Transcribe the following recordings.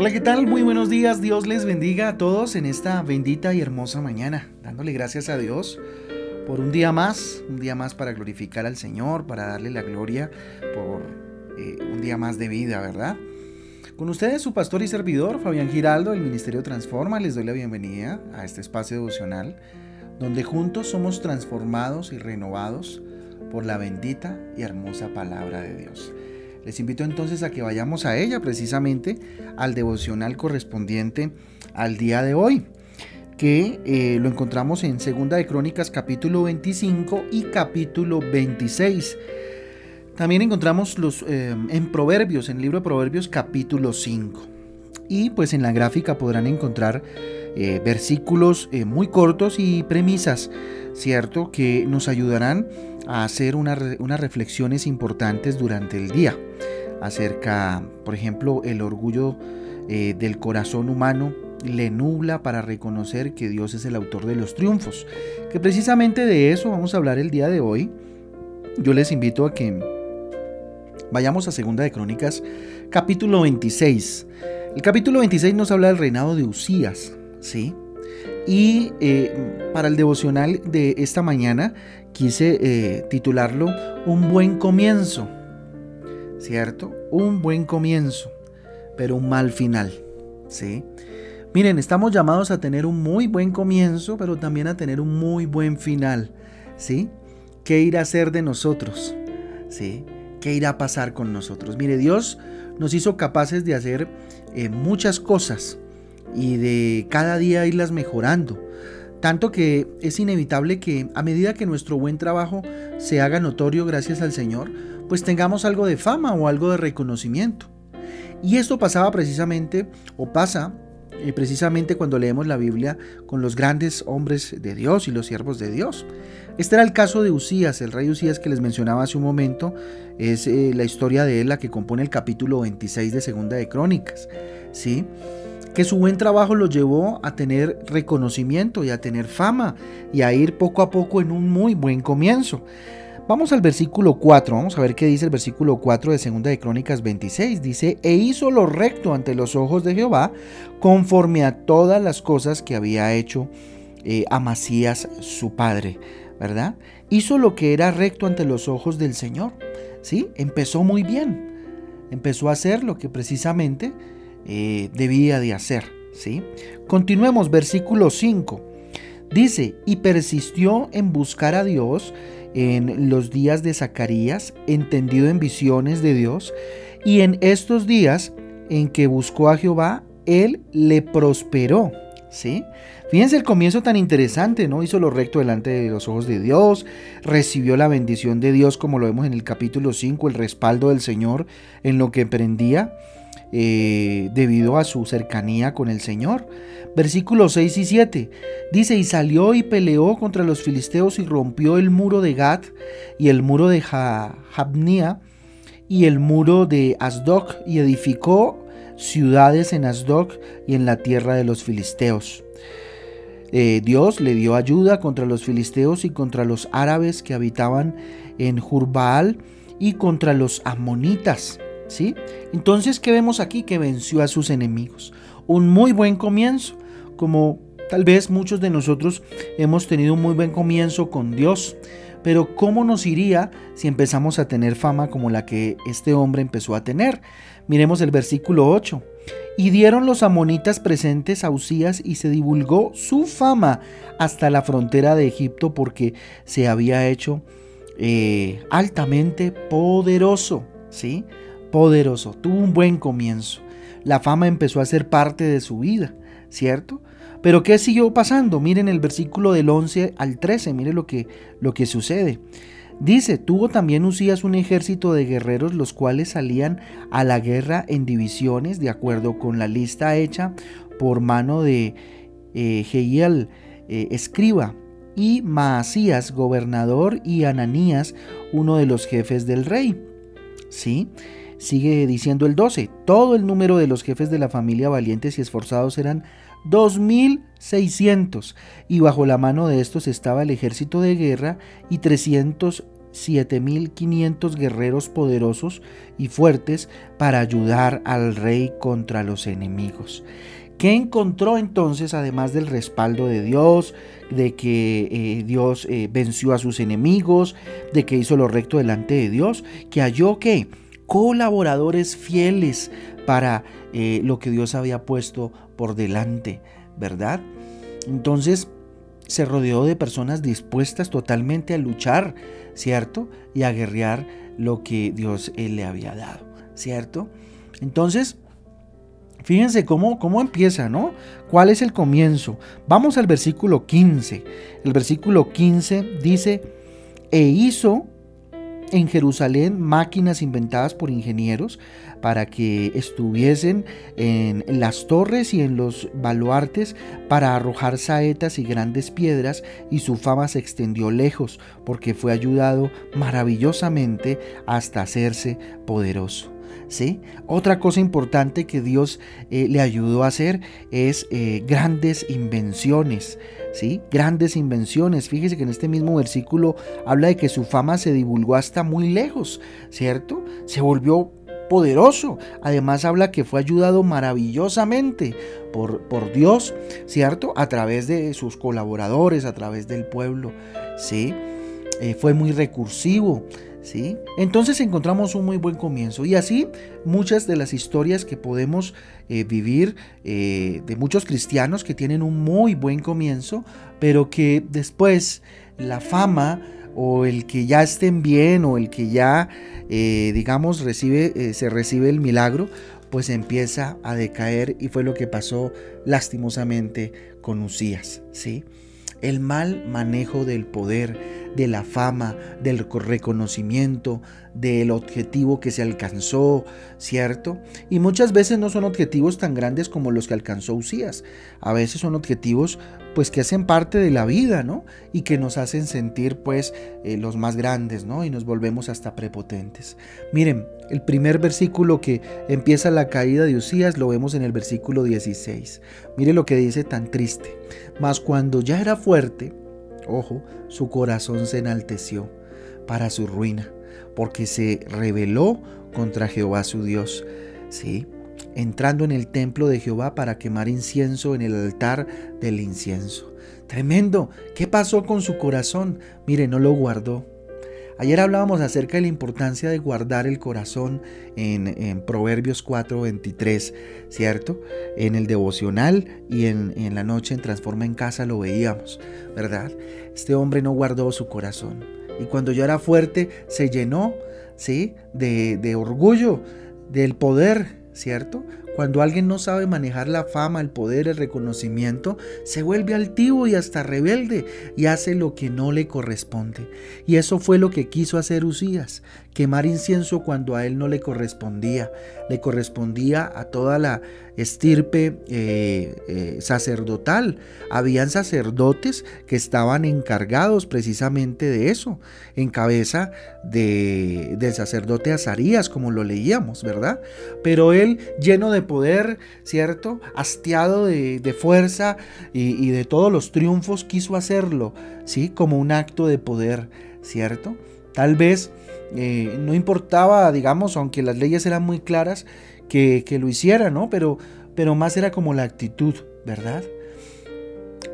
Hola, ¿qué tal? Muy buenos días. Dios les bendiga a todos en esta bendita y hermosa mañana, dándole gracias a Dios por un día más, un día más para glorificar al Señor, para darle la gloria por eh, un día más de vida, ¿verdad? Con ustedes su pastor y servidor, Fabián Giraldo, del Ministerio Transforma, les doy la bienvenida a este espacio devocional, donde juntos somos transformados y renovados por la bendita y hermosa palabra de Dios. Les invito entonces a que vayamos a ella precisamente al devocional correspondiente al día de hoy, que eh, lo encontramos en Segunda de Crónicas capítulo 25 y capítulo 26. También encontramos los, eh, en Proverbios, en el libro de Proverbios capítulo 5. Y pues en la gráfica podrán encontrar eh, versículos muy cortos y premisas, ¿cierto? Que nos ayudarán a hacer unas reflexiones importantes durante el día acerca, por ejemplo, el orgullo eh, del corazón humano le nubla para reconocer que Dios es el autor de los triunfos. Que precisamente de eso vamos a hablar el día de hoy. Yo les invito a que vayamos a Segunda de Crónicas, capítulo 26. El capítulo 26 nos habla del reinado de Usías, ¿sí? Y eh, para el devocional de esta mañana quise eh, titularlo Un buen comienzo, ¿cierto? Un buen comienzo, pero un mal final, ¿sí? Miren, estamos llamados a tener un muy buen comienzo, pero también a tener un muy buen final, ¿sí? ¿Qué irá a ser de nosotros? ¿Sí? ¿Qué irá a pasar con nosotros? Mire, Dios nos hizo capaces de hacer eh, muchas cosas y de cada día irlas mejorando. Tanto que es inevitable que a medida que nuestro buen trabajo se haga notorio gracias al Señor, pues tengamos algo de fama o algo de reconocimiento. Y esto pasaba precisamente, o pasa eh, precisamente cuando leemos la Biblia con los grandes hombres de Dios y los siervos de Dios. Este era el caso de Usías, el rey Usías que les mencionaba hace un momento, es eh, la historia de él la que compone el capítulo 26 de Segunda de Crónicas, ¿sí? Que su buen trabajo lo llevó a tener reconocimiento y a tener fama y a ir poco a poco en un muy buen comienzo. Vamos al versículo 4, vamos a ver qué dice el versículo 4 de Segunda de Crónicas 26. Dice, e hizo lo recto ante los ojos de Jehová, conforme a todas las cosas que había hecho eh, Amasías su padre, ¿verdad? Hizo lo que era recto ante los ojos del Señor, ¿sí? Empezó muy bien, empezó a hacer lo que precisamente eh, debía de hacer, ¿sí? Continuemos, versículo 5. Dice, y persistió en buscar a Dios, en los días de Zacarías, entendido en visiones de Dios, y en estos días en que buscó a Jehová, él le prosperó. ¿Sí? Fíjense el comienzo tan interesante, ¿no? Hizo lo recto delante de los ojos de Dios, recibió la bendición de Dios, como lo vemos en el capítulo 5, el respaldo del Señor en lo que emprendía. Eh, debido a su cercanía con el Señor. Versículos 6 y 7 dice, y salió y peleó contra los filisteos y rompió el muro de Gad y el muro de Jabnia y el muro de Asdok y edificó ciudades en Asdok y en la tierra de los filisteos. Eh, Dios le dio ayuda contra los filisteos y contra los árabes que habitaban en Jurbaal y contra los amonitas. Entonces, ¿qué vemos aquí? Que venció a sus enemigos. Un muy buen comienzo, como tal vez muchos de nosotros hemos tenido un muy buen comienzo con Dios. Pero ¿cómo nos iría si empezamos a tener fama como la que este hombre empezó a tener? Miremos el versículo 8. Y dieron los amonitas presentes a Usías y se divulgó su fama hasta la frontera de Egipto porque se había hecho eh, altamente poderoso. ¿sí? Poderoso, tuvo un buen comienzo. La fama empezó a ser parte de su vida, ¿cierto? Pero ¿qué siguió pasando? Miren el versículo del 11 al 13, miren lo que, lo que sucede. Dice, tuvo también Usías un ejército de guerreros los cuales salían a la guerra en divisiones de acuerdo con la lista hecha por mano de eh, eh escriba, y Maasías, gobernador, y Ananías, uno de los jefes del rey. ¿Sí? Sigue diciendo el 12, todo el número de los jefes de la familia valientes y esforzados eran 2.600 y bajo la mano de estos estaba el ejército de guerra y 300 7.500 guerreros poderosos y fuertes para ayudar al rey contra los enemigos. ¿Qué encontró entonces, además del respaldo de Dios, de que eh, Dios eh, venció a sus enemigos, de que hizo lo recto delante de Dios? Que halló que colaboradores fieles para eh, lo que Dios había puesto por delante, ¿verdad? Entonces se rodeó de personas dispuestas totalmente a luchar, ¿cierto? Y a guerrear lo que Dios le había dado, ¿cierto? Entonces, Fíjense cómo, cómo empieza, ¿no? ¿Cuál es el comienzo? Vamos al versículo 15. El versículo 15 dice, e hizo en Jerusalén máquinas inventadas por ingenieros para que estuviesen en las torres y en los baluartes para arrojar saetas y grandes piedras y su fama se extendió lejos porque fue ayudado maravillosamente hasta hacerse poderoso. Otra cosa importante que Dios eh, le ayudó a hacer es eh, grandes invenciones. ¿sí? Grandes invenciones. Fíjese que en este mismo versículo habla de que su fama se divulgó hasta muy lejos, ¿cierto? Se volvió poderoso. Además habla que fue ayudado maravillosamente por, por Dios, ¿cierto? A través de sus colaboradores, a través del pueblo, ¿sí? Eh, fue muy recursivo. Entonces encontramos un muy buen comienzo y así muchas de las historias que podemos eh, vivir eh, de muchos cristianos que tienen un muy buen comienzo, pero que después la fama o el que ya estén bien o el que ya eh, digamos recibe, se recibe el milagro, pues empieza a decaer y fue lo que pasó lastimosamente con Usías, ¿sí? El mal manejo del poder, de la fama, del reconocimiento, del objetivo que se alcanzó, ¿cierto? Y muchas veces no son objetivos tan grandes como los que alcanzó Usías. A veces son objetivos pues que hacen parte de la vida, ¿no? Y que nos hacen sentir pues eh, los más grandes, ¿no? Y nos volvemos hasta prepotentes. Miren, el primer versículo que empieza la caída de Usías lo vemos en el versículo 16. Mire lo que dice tan triste. Mas cuando ya era fuerte, ojo, su corazón se enalteció para su ruina, porque se rebeló contra Jehová su Dios. Sí, entrando en el templo de Jehová para quemar incienso en el altar del incienso. Tremendo. ¿Qué pasó con su corazón? Mire, no lo guardó. Ayer hablábamos acerca de la importancia de guardar el corazón en, en Proverbios 4:23, ¿cierto? En el devocional y en, la noche en Transforma en Casa lo veíamos, ¿verdad? Este hombre no guardó su corazón. Y cuando ya era fuerte, se llenó, ¿sí? De orgullo, del poder, ¿cierto? Cuando alguien no sabe manejar la fama, el poder, el reconocimiento, se vuelve altivo y hasta rebelde y hace lo que no le corresponde. Y eso fue lo que quiso hacer Usías, quemar incienso cuando a él no le correspondía. Le correspondía a toda la estirpe eh, eh, sacerdotal. Habían sacerdotes que estaban encargados precisamente de eso, en cabeza de, del sacerdote Azarías, como lo leíamos, ¿verdad? Pero él, lleno de poder, ¿cierto? Hastiado de, fuerza y, y, de todos los triunfos, quiso hacerlo, ¿sí? Como un acto de poder, ¿cierto? Tal vez eh, no importaba, digamos, aunque las leyes eran muy claras, que, que lo hiciera, ¿no? Pero, pero más era como la actitud, ¿verdad?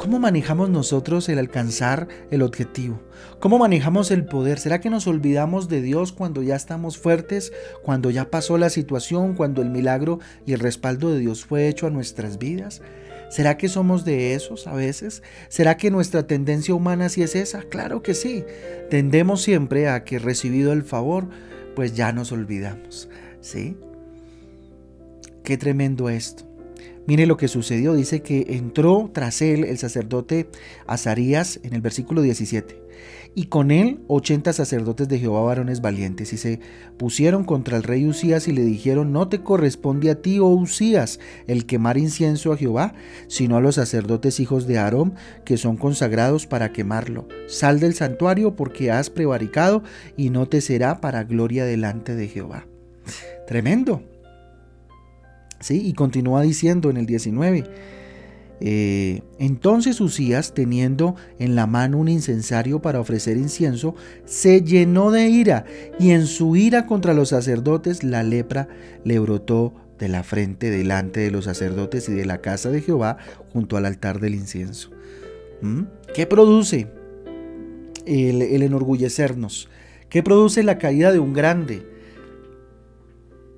¿Cómo manejamos nosotros el alcanzar el objetivo? ¿Cómo manejamos el poder? ¿Será que nos olvidamos de Dios cuando ya estamos fuertes, cuando ya pasó la situación, cuando el milagro y el respaldo de Dios fue hecho a nuestras vidas? ¿Será que somos de esos a veces? ¿Será que nuestra tendencia humana sí es esa? Claro que sí. Tendemos siempre a que recibido el favor, pues ya nos olvidamos. ¿Sí? Qué tremendo esto. Mire lo que sucedió, dice que entró tras él el sacerdote Azarías en el versículo 17, y con él ochenta sacerdotes de Jehová varones valientes, y se pusieron contra el rey Usías y le dijeron, no te corresponde a ti, oh Usías, el quemar incienso a Jehová, sino a los sacerdotes hijos de Aarón, que son consagrados para quemarlo. Sal del santuario porque has prevaricado, y no te será para gloria delante de Jehová. Tremendo. ¿Sí? Y continúa diciendo en el 19, Eh, entonces Usías, teniendo en la mano un incensario para ofrecer incienso, se llenó de ira y en su ira contra los sacerdotes la lepra le brotó de la frente delante de los sacerdotes y de la casa de Jehová junto al altar del incienso. ¿Mm? ¿Qué produce el, enorgullecernos? ¿Qué produce la caída de un grande?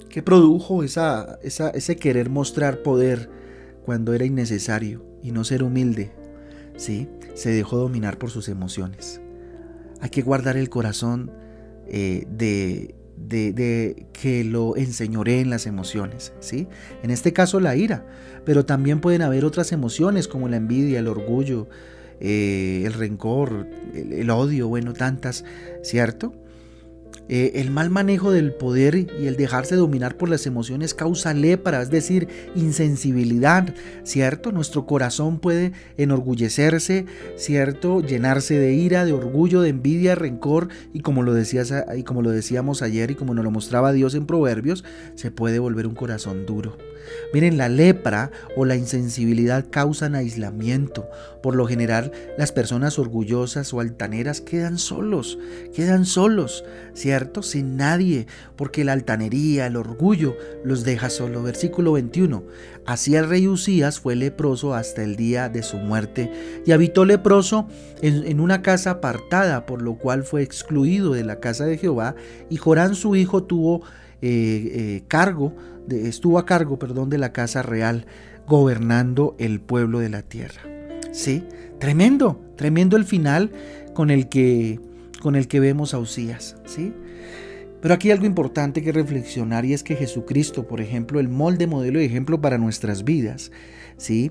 ¿Qué produjo esa, ese querer mostrar poder? Cuando era innecesario y no ser humilde. Sí, se dejó dominar por sus emociones. Hay que guardar el corazón eh, de, de, que lo en las emociones, ¿sí? En este caso la ira, pero también pueden haber otras emociones como la envidia, el orgullo, eh, el rencor, el, odio, bueno, tantas, ¿cierto? Eh, el mal manejo del poder y el dejarse dominar por las emociones causa lepra, es decir, insensibilidad, ¿cierto? Nuestro corazón puede enorgullecerse, ¿cierto? Llenarse de ira, de orgullo, de envidia, rencor y como lo, decías, y como lo decíamos ayer y como nos lo mostraba Dios en Proverbios, se puede volver un corazón duro. Miren, la lepra o la insensibilidad causan aislamiento. Por lo general, las personas orgullosas o altaneras quedan solos, quedan solos, ¿cierto? Sin nadie, porque la altanería, el orgullo los deja solo. Versículo 21. Así el rey Usías fue leproso hasta el día de su muerte y habitó leproso en, una casa apartada, por lo cual fue excluido de la casa de Jehová y Jorán su hijo tuvo eh, eh, cargo, estuvo a cargo, perdón, de la casa real, gobernando el pueblo de la tierra. Sí, tremendo, tremendo el final con el que, con el que vemos a Usías, ¿sí? Pero aquí hay algo importante que reflexionar y es que Jesucristo, por ejemplo, el molde, modelo y ejemplo para nuestras vidas, ¿sí?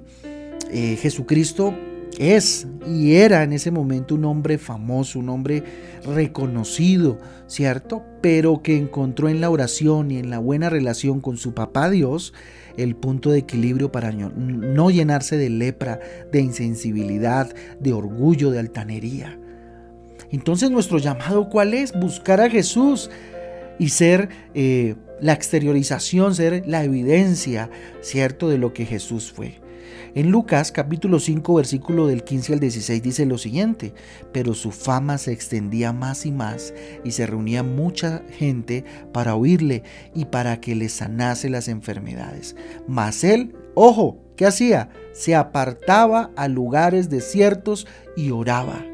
Eh, Jesucristo es y era en ese momento un hombre famoso, un hombre reconocido, ¿cierto? Pero que encontró en la oración y en la buena relación con su papá Dios el punto de equilibrio para no llenarse de lepra, de insensibilidad, de orgullo, de altanería. Entonces nuestro llamado cuál es? Buscar a Jesús y ser eh, la exteriorización, ser la evidencia, ¿cierto? De lo que Jesús fue. En Lucas capítulo 5 versículo del 15 al 16 dice lo siguiente, pero su fama se extendía más y más y se reunía mucha gente para oírle y para que le sanase las enfermedades. Mas él, ojo, ¿qué hacía? Se apartaba a lugares desiertos y oraba.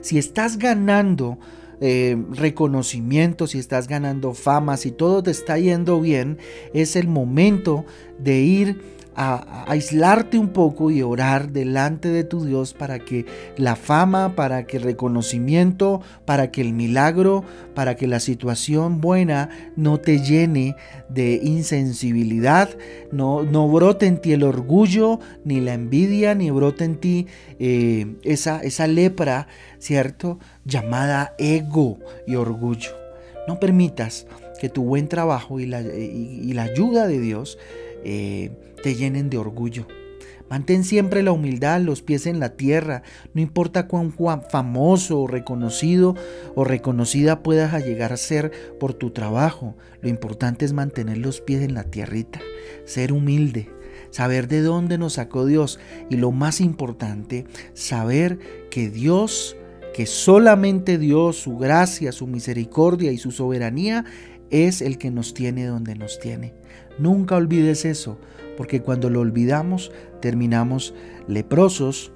Si estás ganando eh, reconocimiento, si estás ganando fama, si todo te está yendo bien, es el momento de ir a, aislarte un poco y orar delante de tu Dios para que la fama, para que el reconocimiento, para que el milagro, para que la situación buena no te llene de insensibilidad, no, no brote en ti el orgullo, ni la envidia, ni brote en ti eh, esa, esa lepra, ¿cierto? Llamada ego y orgullo. No permitas que tu buen trabajo y la, y la ayuda de Dios eh, te llenen de orgullo. Mantén siempre la humildad, los pies en la tierra, no importa cuán famoso o reconocido o reconocida puedas llegar a ser por tu trabajo, lo importante es mantener los pies en la tierrita, ser humilde, saber de dónde nos sacó Dios y lo más importante, saber que Dios, que solamente Dios, su gracia, su misericordia y su soberanía es el que nos tiene donde nos tiene. Nunca olvides eso, porque cuando lo olvidamos terminamos leprosos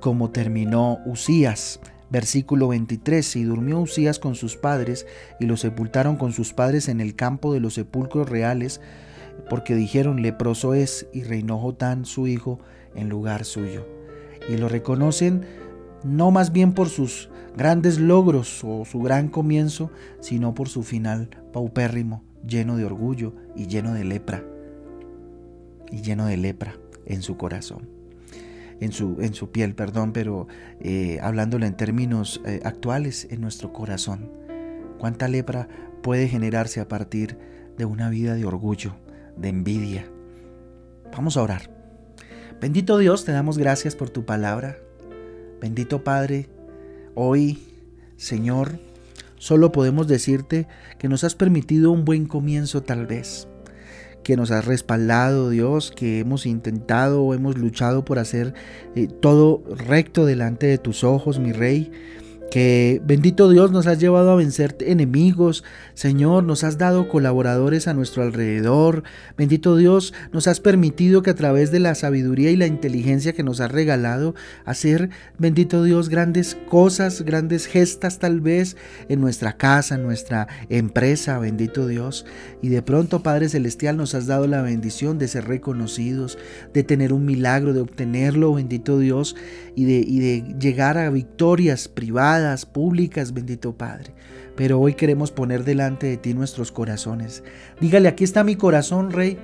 como terminó Usías. Versículo 23, y durmió Usías con sus padres, y lo sepultaron con sus padres en el campo de los sepulcros reales, porque dijeron, leproso es, y reinó Jotán su hijo en lugar suyo. Y lo reconocen no más bien por sus grandes logros o su gran comienzo, sino por su final paupérrimo, lleno de orgullo y lleno de lepra. Y lleno de lepra en su corazón. En su, en su piel, perdón, pero eh, hablándolo en términos eh, actuales, en nuestro corazón. ¿Cuánta lepra puede generarse a partir de una vida de orgullo, de envidia? Vamos a orar. Bendito Dios, te damos gracias por tu palabra. Bendito Padre, hoy, Señor, solo podemos decirte que nos has permitido un buen comienzo tal vez, que nos has respaldado, Dios, que hemos intentado o hemos luchado por hacer eh, todo recto delante de tus ojos, mi Rey que bendito Dios nos has llevado a vencer enemigos, Señor, nos has dado colaboradores a nuestro alrededor, bendito Dios, nos has permitido que a través de la sabiduría y la inteligencia que nos has regalado, hacer, bendito Dios, grandes cosas, grandes gestas tal vez en nuestra casa, en nuestra empresa, bendito Dios. Y de pronto, Padre Celestial, nos has dado la bendición de ser reconocidos, de tener un milagro, de obtenerlo, bendito Dios, y de, y de llegar a victorias públicas, bendito Padre. Pero hoy queremos poner delante de ti nuestros corazones. Dígale, aquí está mi corazón, Rey.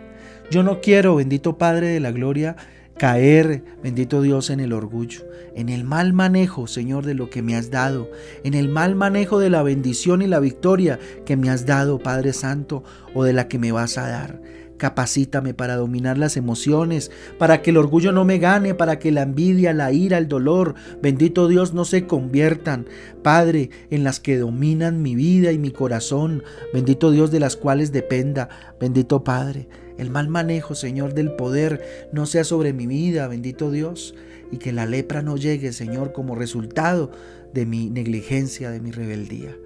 Yo no quiero, bendito Padre de la Gloria, caer, bendito Dios, en el orgullo, en el mal manejo, Señor, de lo que me has dado, en el mal manejo de la bendición y la victoria que me has dado, Padre Santo, o de la que me vas a dar. Capacítame para dominar las emociones, para que el orgullo no me gane, para que la envidia, la ira, el dolor, bendito Dios, no se conviertan, Padre, en las que dominan mi vida y mi corazón, bendito Dios de las cuales dependa, bendito Padre. El mal manejo, Señor, del poder no sea sobre mi vida, bendito Dios, y que la lepra no llegue, Señor, como resultado de mi negligencia, de mi rebeldía.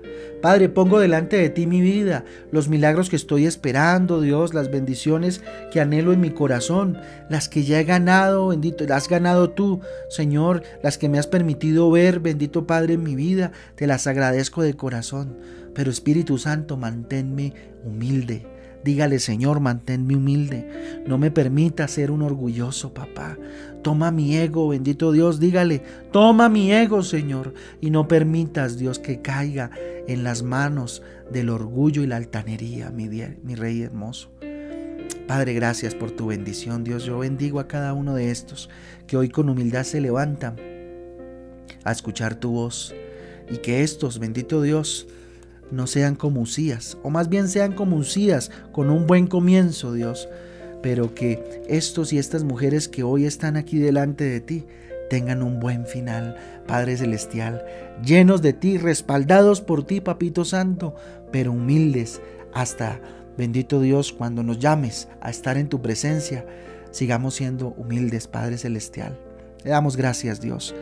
Padre, pongo delante de ti mi vida, los milagros que estoy esperando, Dios, las bendiciones que anhelo en mi corazón, las que ya he ganado, bendito, las has ganado tú, Señor, las que me has permitido ver, bendito Padre, en mi vida, te las agradezco de corazón. Pero Espíritu Santo, manténme humilde Dígale, Señor, manténme humilde. No me permita ser un orgulloso, papá. Toma mi ego, bendito Dios. Dígale, toma mi ego, Señor. Y no permitas, Dios, que caiga en las manos del orgullo y la altanería, mi, mi Rey hermoso. Padre, gracias por tu bendición, Dios. Yo bendigo a cada uno de estos que hoy con humildad se levantan a escuchar tu voz. Y que estos, bendito Dios, no sean como Usías, o más bien sean como Usías, con un buen comienzo, Dios, pero que estos y estas mujeres que hoy están aquí delante de ti tengan un buen final, Padre Celestial, llenos de ti, respaldados por ti, Papito Santo, pero humildes hasta, bendito Dios, cuando nos llames a estar en tu presencia, sigamos siendo humildes, Padre Celestial. Le damos gracias, Dios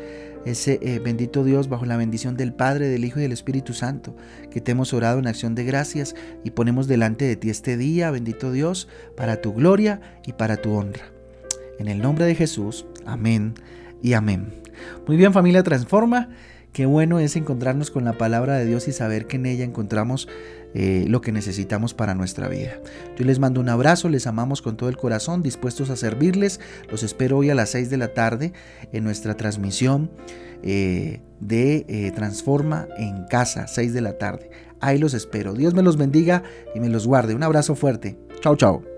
ese eh, bendito Dios, bajo la bendición del Padre, del Hijo y del Espíritu Santo, que te hemos orado en acción de gracias y ponemos delante de ti este día, bendito Dios, para tu gloria y para tu honra. En el nombre de Jesús, amén y amén. Muy bien familia Transforma, qué bueno es encontrarnos con la palabra de Dios y saber que en ella encontramos eh, lo que necesitamos para nuestra vida. Yo les mando un abrazo, les amamos con todo el corazón, dispuestos a servirles. Los espero hoy a las 6 de la tarde en nuestra transmisión eh, de eh, Transforma en Casa, 6 de la tarde. Ahí los espero. Dios me los bendiga y me los guarde. Un abrazo fuerte. Chao, chao.